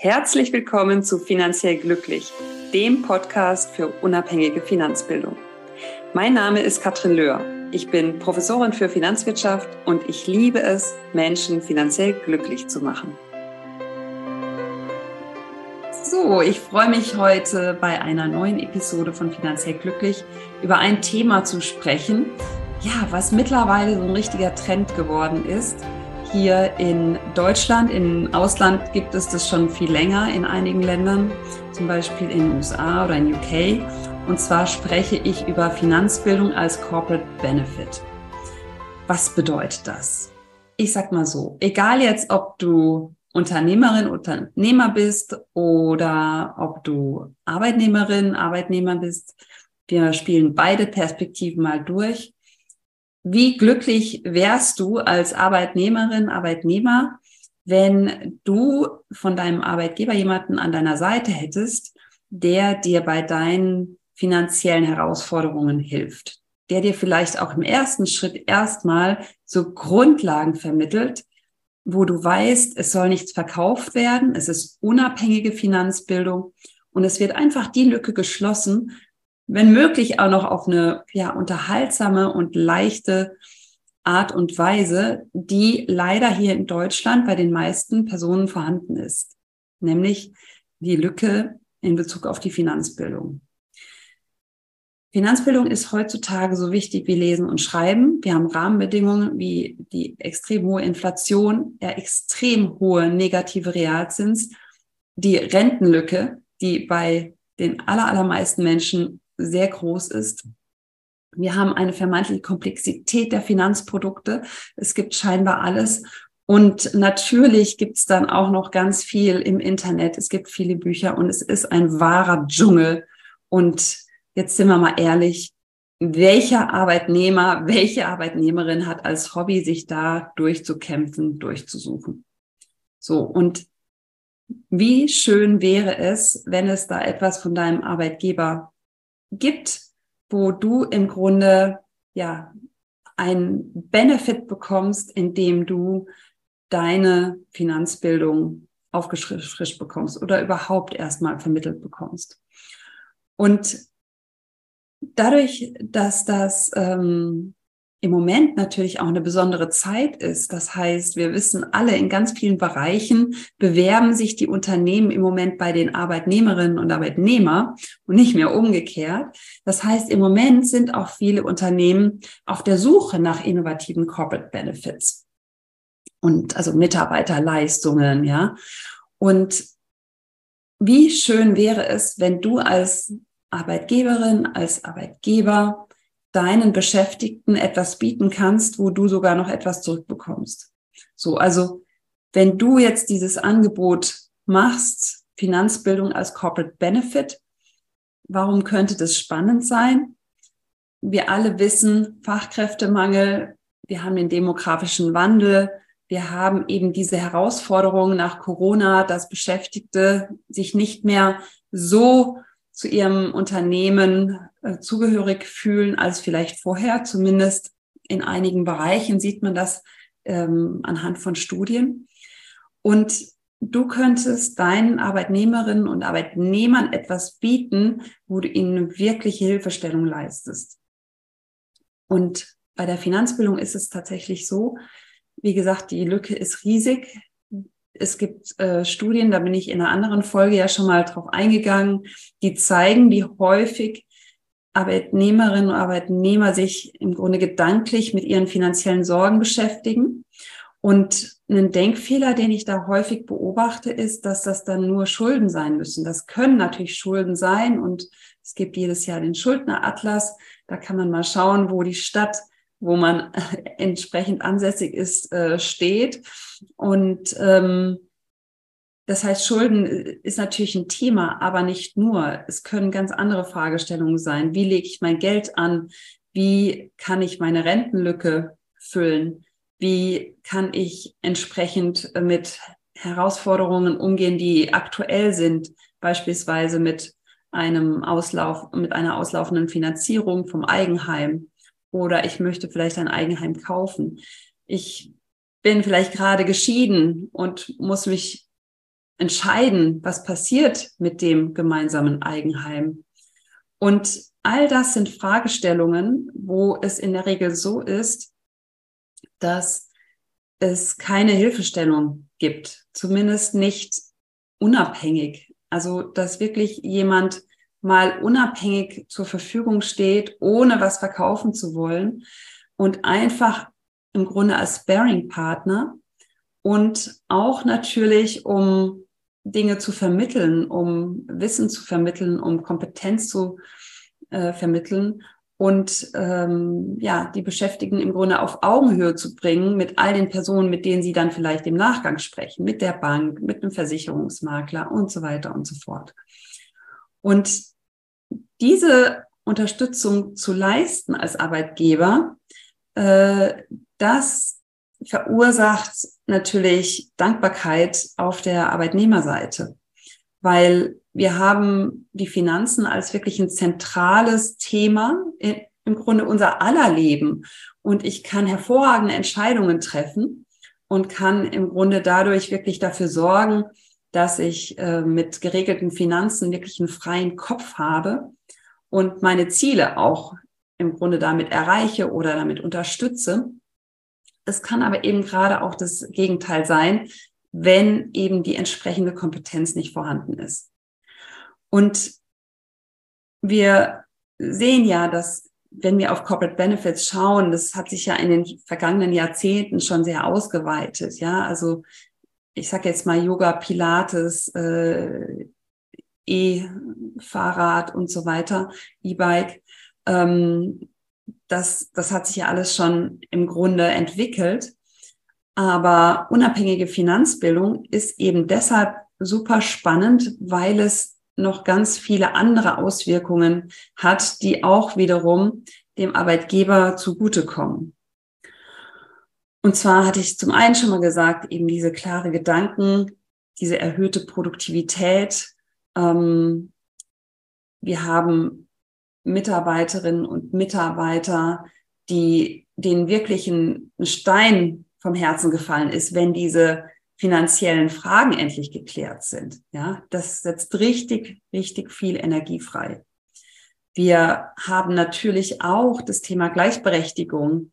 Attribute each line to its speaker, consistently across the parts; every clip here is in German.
Speaker 1: Herzlich willkommen zu Finanziell Glücklich, dem Podcast für unabhängige Finanzbildung. Mein Name ist Katrin Löhr. Ich bin Professorin für Finanzwirtschaft und ich liebe es, Menschen finanziell glücklich zu machen. So, ich freue mich heute bei einer neuen Episode von Finanziell Glücklich über ein Thema zu sprechen, ja, was mittlerweile so ein richtiger Trend geworden ist hier in Deutschland. Im Ausland gibt es das schon viel länger in einigen Ländern, zum Beispiel in den USA oder in UK. Und zwar spreche ich über Finanzbildung als Corporate Benefit. Was bedeutet das? Ich sag mal so, egal jetzt, ob du Unternehmerin, Unternehmer bist oder ob du Arbeitnehmerin, Arbeitnehmer bist, wir spielen beide Perspektiven mal durch. Wie glücklich wärst du als Arbeitnehmerin, Arbeitnehmer, wenn du von deinem Arbeitgeber jemanden an deiner Seite hättest, der dir bei deinen finanziellen Herausforderungen hilft, der dir vielleicht auch im ersten Schritt erstmal so Grundlagen vermittelt, wo du weißt, es soll nichts verkauft werden, es ist unabhängige Finanzbildung und es wird einfach die Lücke geschlossen, wenn möglich auch noch auf eine ja, unterhaltsame und leichte Art und Weise, die leider hier in Deutschland bei den meisten Personen vorhanden ist, nämlich die Lücke in Bezug auf die Finanzbildung. Finanzbildung ist heutzutage so wichtig wie Lesen und Schreiben. Wir haben Rahmenbedingungen wie die extrem hohe Inflation, der extrem hohe negative Realzins, die Rentenlücke, die bei den allermeisten Menschen sehr groß ist. Wir haben eine vermeintliche Komplexität der Finanzprodukte. Es gibt scheinbar alles. Und natürlich gibt es dann auch noch ganz viel im Internet. Es gibt viele Bücher und es ist ein wahrer Dschungel. Und jetzt sind wir mal ehrlich, welcher Arbeitnehmer, welche Arbeitnehmerin hat als Hobby, sich da durchzukämpfen, durchzusuchen? So, und wie schön wäre es, wenn es da etwas von deinem Arbeitgeber gibt, wo du im Grunde ja ein Benefit bekommst, indem du deine Finanzbildung aufgefrischt bekommst oder überhaupt erstmal vermittelt bekommst. Und dadurch, dass das ähm, im Moment natürlich auch eine besondere Zeit ist. Das heißt, wir wissen alle, in ganz vielen Bereichen bewerben sich die Unternehmen im Moment bei den Arbeitnehmerinnen und Arbeitnehmer und nicht mehr umgekehrt. Das heißt, im Moment sind auch viele Unternehmen auf der Suche nach innovativen Corporate Benefits und also Mitarbeiterleistungen, ja. Und wie schön wäre es, wenn du als Arbeitgeberin, als Arbeitgeber deinen Beschäftigten etwas bieten kannst, wo du sogar noch etwas zurückbekommst. So, also wenn du jetzt dieses Angebot machst, Finanzbildung als Corporate Benefit, warum könnte das spannend sein? Wir alle wissen, Fachkräftemangel, wir haben den demografischen Wandel, wir haben eben diese Herausforderungen nach Corona, dass Beschäftigte sich nicht mehr so zu ihrem Unternehmen äh, zugehörig fühlen als vielleicht vorher. Zumindest in einigen Bereichen sieht man das ähm, anhand von Studien. Und du könntest deinen Arbeitnehmerinnen und Arbeitnehmern etwas bieten, wo du ihnen wirkliche Hilfestellung leistest. Und bei der Finanzbildung ist es tatsächlich so, wie gesagt, die Lücke ist riesig. Es gibt äh, Studien, da bin ich in einer anderen Folge ja schon mal drauf eingegangen, die zeigen, wie häufig Arbeitnehmerinnen und Arbeitnehmer sich im Grunde gedanklich mit ihren finanziellen Sorgen beschäftigen. Und ein Denkfehler, den ich da häufig beobachte, ist, dass das dann nur Schulden sein müssen. Das können natürlich Schulden sein und es gibt jedes Jahr den Schuldneratlas. Da kann man mal schauen, wo die Stadt wo man entsprechend ansässig ist, äh, steht. Und ähm, das heißt, Schulden ist natürlich ein Thema, aber nicht nur. Es können ganz andere Fragestellungen sein. Wie lege ich mein Geld an? Wie kann ich meine Rentenlücke füllen? Wie kann ich entsprechend mit Herausforderungen umgehen, die aktuell sind, beispielsweise mit einem Auslauf, mit einer auslaufenden Finanzierung vom Eigenheim oder ich möchte vielleicht ein Eigenheim kaufen. Ich bin vielleicht gerade geschieden und muss mich entscheiden, was passiert mit dem gemeinsamen Eigenheim. Und all das sind Fragestellungen, wo es in der Regel so ist, dass es keine Hilfestellung gibt, zumindest nicht unabhängig. Also, dass wirklich jemand mal unabhängig zur Verfügung steht, ohne was verkaufen zu wollen und einfach im Grunde als Sparing-Partner und auch natürlich, um Dinge zu vermitteln, um Wissen zu vermitteln, um Kompetenz zu äh, vermitteln und ähm, ja, die Beschäftigten im Grunde auf Augenhöhe zu bringen mit all den Personen, mit denen sie dann vielleicht im Nachgang sprechen, mit der Bank, mit einem Versicherungsmakler und so weiter und so fort. Und diese Unterstützung zu leisten als Arbeitgeber, äh, das verursacht natürlich Dankbarkeit auf der Arbeitnehmerseite, weil wir haben die Finanzen als wirklich ein zentrales Thema in, im Grunde unser aller Leben. Und ich kann hervorragende Entscheidungen treffen und kann im Grunde dadurch wirklich dafür sorgen, dass ich äh, mit geregelten Finanzen wirklich einen freien Kopf habe und meine Ziele auch im Grunde damit erreiche oder damit unterstütze. Es kann aber eben gerade auch das Gegenteil sein, wenn eben die entsprechende Kompetenz nicht vorhanden ist. Und wir sehen ja, dass wenn wir auf Corporate Benefits schauen, das hat sich ja in den vergangenen Jahrzehnten schon sehr ausgeweitet. Ja, also ich sage jetzt mal Yoga, Pilates, äh, E-Fahrrad und so weiter, E-Bike. Ähm, das, das hat sich ja alles schon im Grunde entwickelt. Aber unabhängige Finanzbildung ist eben deshalb super spannend, weil es noch ganz viele andere Auswirkungen hat, die auch wiederum dem Arbeitgeber zugutekommen. Und zwar hatte ich zum einen schon mal gesagt, eben diese klare Gedanken, diese erhöhte Produktivität. Ähm, wir haben Mitarbeiterinnen und Mitarbeiter, die denen wirklich ein Stein vom Herzen gefallen ist, wenn diese finanziellen Fragen endlich geklärt sind. Ja, das setzt richtig, richtig viel Energie frei. Wir haben natürlich auch das Thema Gleichberechtigung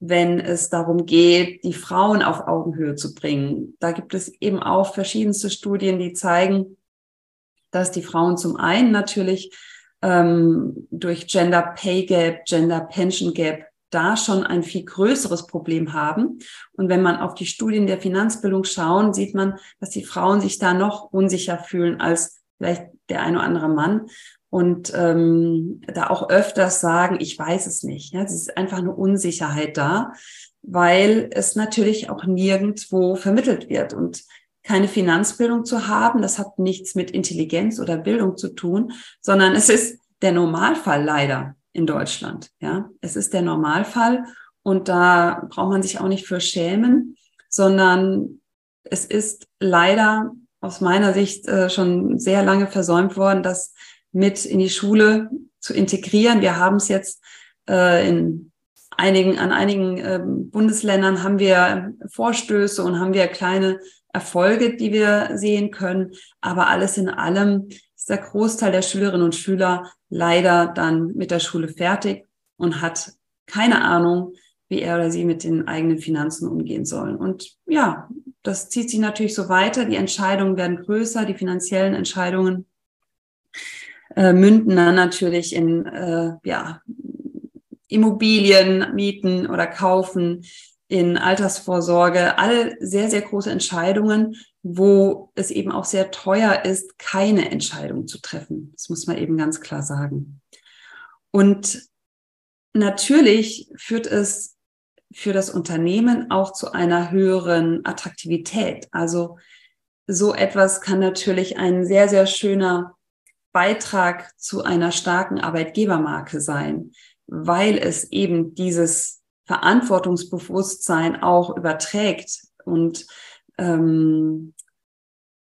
Speaker 1: wenn es darum geht, die Frauen auf Augenhöhe zu bringen. Da gibt es eben auch verschiedenste Studien, die zeigen, dass die Frauen zum einen natürlich ähm, durch Gender Pay Gap, Gender Pension Gap da schon ein viel größeres Problem haben. Und wenn man auf die Studien der Finanzbildung schauen, sieht man, dass die Frauen sich da noch unsicher fühlen als vielleicht der eine oder andere Mann und ähm, da auch öfters sagen, ich weiß es nicht. Ja, es ist einfach eine Unsicherheit da, weil es natürlich auch nirgendwo vermittelt wird und keine Finanzbildung zu haben, das hat nichts mit Intelligenz oder Bildung zu tun, sondern es ist der Normalfall leider in Deutschland. Ja, es ist der Normalfall und da braucht man sich auch nicht für schämen, sondern es ist leider aus meiner Sicht äh, schon sehr lange versäumt worden, dass mit in die Schule zu integrieren. Wir haben es jetzt äh, in einigen, an einigen äh, Bundesländern haben wir Vorstöße und haben wir kleine Erfolge, die wir sehen können. Aber alles in allem ist der Großteil der Schülerinnen und Schüler leider dann mit der Schule fertig und hat keine Ahnung, wie er oder sie mit den eigenen Finanzen umgehen sollen. Und ja, das zieht sich natürlich so weiter. Die Entscheidungen werden größer, die finanziellen Entscheidungen äh, münden dann natürlich in äh, ja, Immobilien mieten oder kaufen, in Altersvorsorge, alle sehr, sehr große Entscheidungen, wo es eben auch sehr teuer ist, keine Entscheidung zu treffen. Das muss man eben ganz klar sagen. Und natürlich führt es für das Unternehmen auch zu einer höheren Attraktivität. Also so etwas kann natürlich ein sehr, sehr schöner Beitrag zu einer starken Arbeitgebermarke sein, weil es eben dieses Verantwortungsbewusstsein auch überträgt und ähm,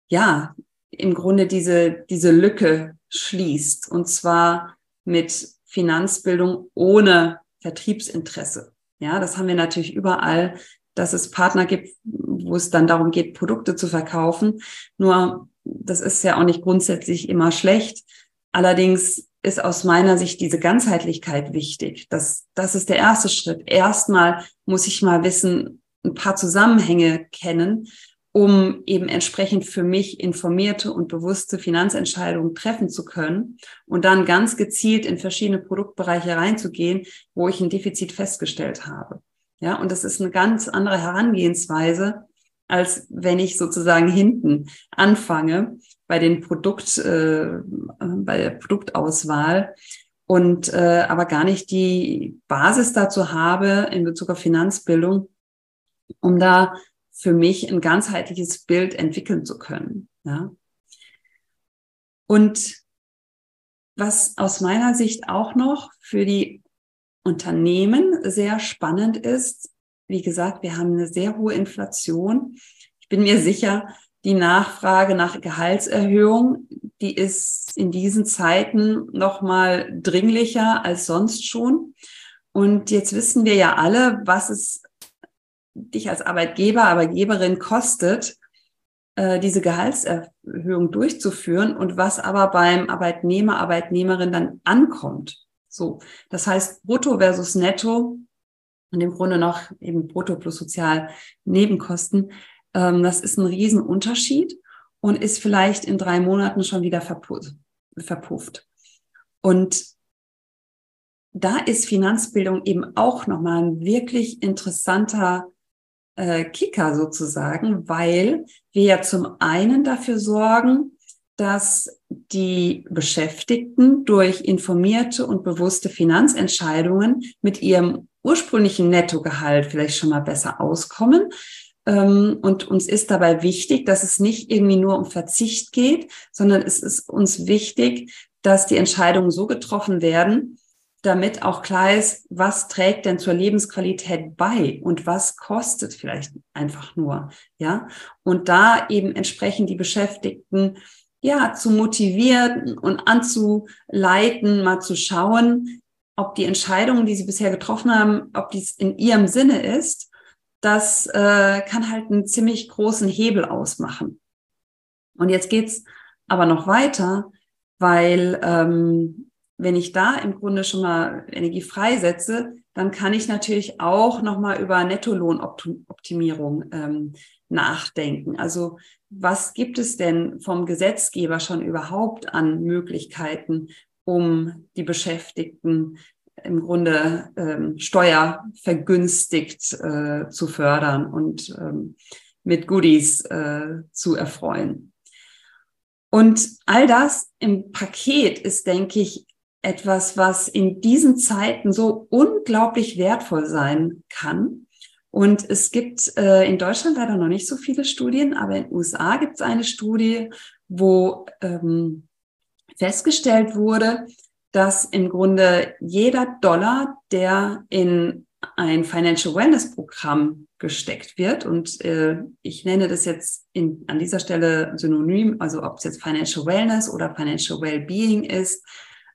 Speaker 1: ja, im Grunde diese, diese Lücke schließt und zwar mit Finanzbildung ohne Vertriebsinteresse. Ja, das haben wir natürlich überall dass es Partner gibt, wo es dann darum geht, Produkte zu verkaufen. Nur das ist ja auch nicht grundsätzlich immer schlecht. Allerdings ist aus meiner Sicht diese Ganzheitlichkeit wichtig. Das, das ist der erste Schritt. Erstmal muss ich mal wissen, ein paar Zusammenhänge kennen, um eben entsprechend für mich informierte und bewusste Finanzentscheidungen treffen zu können und dann ganz gezielt in verschiedene Produktbereiche reinzugehen, wo ich ein Defizit festgestellt habe. Ja, und das ist eine ganz andere Herangehensweise, als wenn ich sozusagen hinten anfange bei den Produkt, äh, bei der Produktauswahl und äh, aber gar nicht die Basis dazu habe in Bezug auf Finanzbildung, um da für mich ein ganzheitliches Bild entwickeln zu können. Ja. Und was aus meiner Sicht auch noch für die Unternehmen sehr spannend ist, wie gesagt, wir haben eine sehr hohe Inflation. Ich bin mir sicher, die Nachfrage nach Gehaltserhöhung, die ist in diesen Zeiten noch mal dringlicher als sonst schon. Und jetzt wissen wir ja alle, was es dich als Arbeitgeber, Arbeitgeberin kostet, äh, diese Gehaltserhöhung durchzuführen und was aber beim Arbeitnehmer, Arbeitnehmerin dann ankommt. So, das heißt Brutto versus Netto und im Grunde noch eben Brutto plus Sozialnebenkosten. Ähm, das ist ein Riesenunterschied und ist vielleicht in drei Monaten schon wieder verpufft. Und da ist Finanzbildung eben auch nochmal ein wirklich interessanter äh, Kicker sozusagen, weil wir ja zum einen dafür sorgen, dass die Beschäftigten durch informierte und bewusste Finanzentscheidungen mit ihrem ursprünglichen Nettogehalt vielleicht schon mal besser auskommen. Ähm, und uns ist dabei wichtig, dass es nicht irgendwie nur um Verzicht geht, sondern es ist uns wichtig, dass die Entscheidungen so getroffen werden, damit auch klar ist, was trägt denn zur Lebensqualität bei und was kostet vielleicht einfach nur, ja? Und da eben entsprechend die Beschäftigten ja zu motivieren und anzuleiten, mal zu schauen, ob die Entscheidungen, die sie bisher getroffen haben, ob dies in ihrem Sinne ist, das äh, kann halt einen ziemlich großen Hebel ausmachen. Und jetzt geht's aber noch weiter, weil ähm, wenn ich da im Grunde schon mal Energie freisetze, dann kann ich natürlich auch nochmal über Nettolohnoptimierung ähm, nachdenken. Also was gibt es denn vom Gesetzgeber schon überhaupt an Möglichkeiten, um die Beschäftigten im Grunde ähm, steuervergünstigt äh, zu fördern und ähm, mit Goodies äh, zu erfreuen. Und all das im Paket ist, denke ich, etwas, was in diesen Zeiten so unglaublich wertvoll sein kann. Und es gibt äh, in Deutschland leider noch nicht so viele Studien, aber in den USA gibt es eine Studie, wo ähm, festgestellt wurde, dass im Grunde jeder Dollar, der in ein Financial Wellness Programm gesteckt wird. Und äh, ich nenne das jetzt in, an dieser Stelle synonym, also ob es jetzt Financial Wellness oder Financial Wellbeing ist,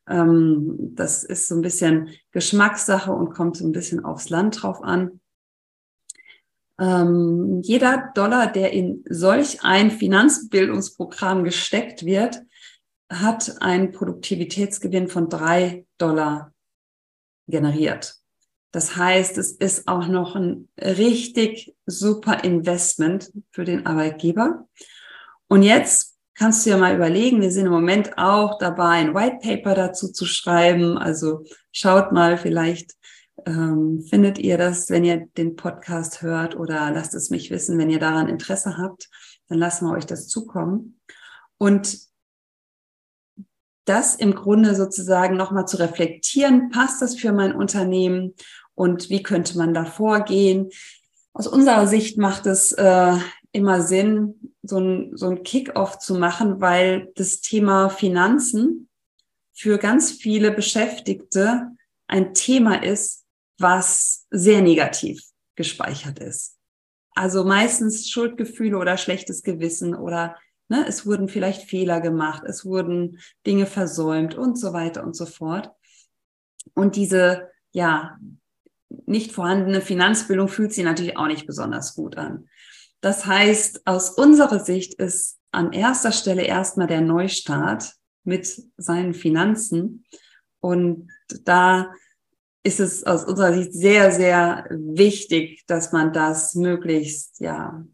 Speaker 1: ähm, das ist so ein bisschen Geschmackssache und kommt so ein bisschen aufs Land drauf an. Ähm, jeder Dollar, der in solch ein Finanzbildungsprogramm gesteckt wird, hat einen Produktivitätsgewinn von drei Dollar generiert. Das heißt, es ist auch noch ein richtig super Investment für den Arbeitgeber. Und jetzt kannst du ja mal überlegen, wir sind im Moment auch dabei, ein White Paper dazu zu schreiben. Also schaut mal, vielleicht ähm, findet ihr das, wenn ihr den Podcast hört oder lasst es mich wissen, wenn ihr daran Interesse habt, dann lassen wir euch das zukommen. Und das im Grunde sozusagen nochmal zu reflektieren, passt das für mein Unternehmen und wie könnte man da vorgehen? Aus unserer Sicht macht es äh, immer Sinn, so ein, so ein Kick-off zu machen, weil das Thema Finanzen für ganz viele Beschäftigte ein Thema ist, was sehr negativ gespeichert ist. Also meistens Schuldgefühle oder schlechtes Gewissen oder ne, es wurden vielleicht Fehler gemacht, es wurden Dinge versäumt und so weiter und so fort. Und diese, ja, nicht vorhandene Finanzbildung fühlt sich natürlich auch nicht besonders gut an. Das heißt, aus unserer Sicht ist an erster Stelle erstmal der Neustart mit seinen Finanzen. Und da ist es aus unserer Sicht sehr, sehr wichtig, dass man das möglichst, ja,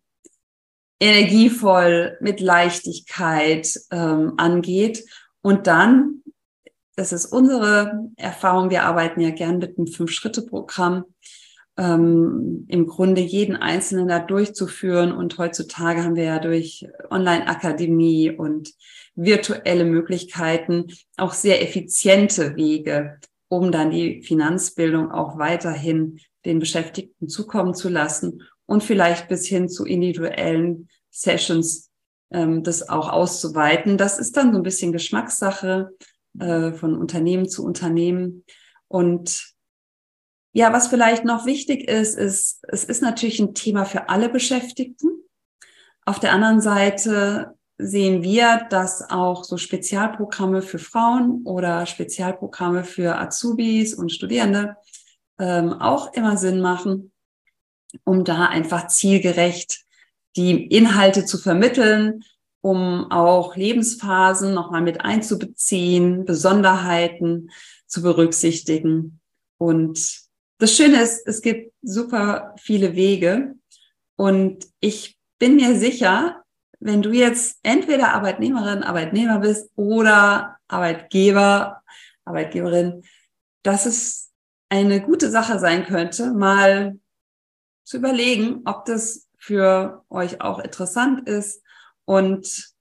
Speaker 1: energievoll, mit Leichtigkeit ähm, angeht. Und dann, das ist unsere Erfahrung, wir arbeiten ja gern mit einem Fünf-Schritte-Programm, ähm, im Grunde jeden Einzelnen da durchzuführen. Und heutzutage haben wir ja durch Online-Akademie und virtuelle Möglichkeiten auch sehr effiziente Wege, um dann die Finanzbildung auch weiterhin den Beschäftigten zukommen zu lassen und vielleicht bis hin zu individuellen Sessions ähm, das auch auszuweiten. Das ist dann so ein bisschen Geschmackssache äh, von Unternehmen zu Unternehmen. Und ja, was vielleicht noch wichtig ist, ist, es ist natürlich ein Thema für alle Beschäftigten. Auf der anderen Seite sehen wir, dass auch so Spezialprogramme für Frauen oder Spezialprogramme für Azubis und Studierende ähm, auch immer Sinn machen, um da einfach zielgerecht die Inhalte zu vermitteln, um auch Lebensphasen nochmal mit einzubeziehen, Besonderheiten zu berücksichtigen. Und das Schöne ist, es gibt super viele Wege. Und ich bin mir sicher, wenn du jetzt entweder Arbeitnehmerin, Arbeitnehmer bist oder Arbeitgeber, Arbeitgeberin, dass es eine gute Sache sein könnte, mal zu überlegen, ob das für euch auch interessant ist. Und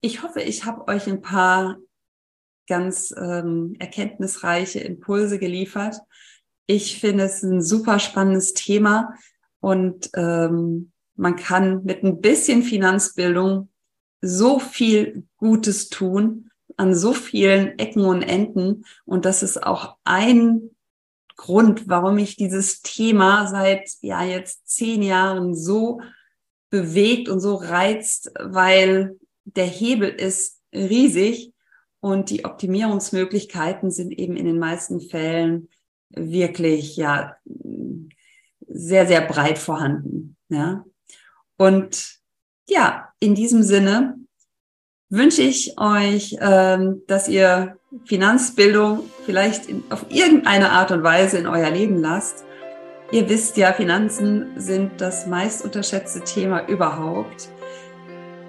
Speaker 1: ich hoffe, ich habe euch ein paar ganz ähm, erkenntnisreiche Impulse geliefert, ich finde es ein super spannendes Thema und ähm, man kann mit ein bisschen Finanzbildung so viel Gutes tun an so vielen Ecken und Enden. Und das ist auch ein Grund, warum ich dieses Thema seit ja jetzt zehn Jahren so bewegt und so reizt, weil der Hebel ist riesig und die Optimierungsmöglichkeiten sind eben in den meisten Fällen wirklich ja sehr, sehr breit vorhanden. Ja. Und ja, in diesem Sinne wünsche ich euch, ähm, dass ihr Finanzbildung vielleicht auf irgendeine Art und Weise in euer Leben lasst. Ihr wisst ja, Finanzen sind das meist unterschätzte Thema überhaupt.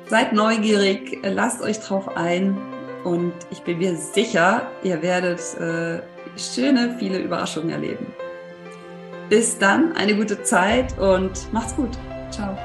Speaker 1: Seid neugierig, lasst euch drauf ein und ich bin mir sicher, ihr werdet äh, schöne, viele Überraschungen erleben. Bis dann, eine gute Zeit und macht's gut. Ciao.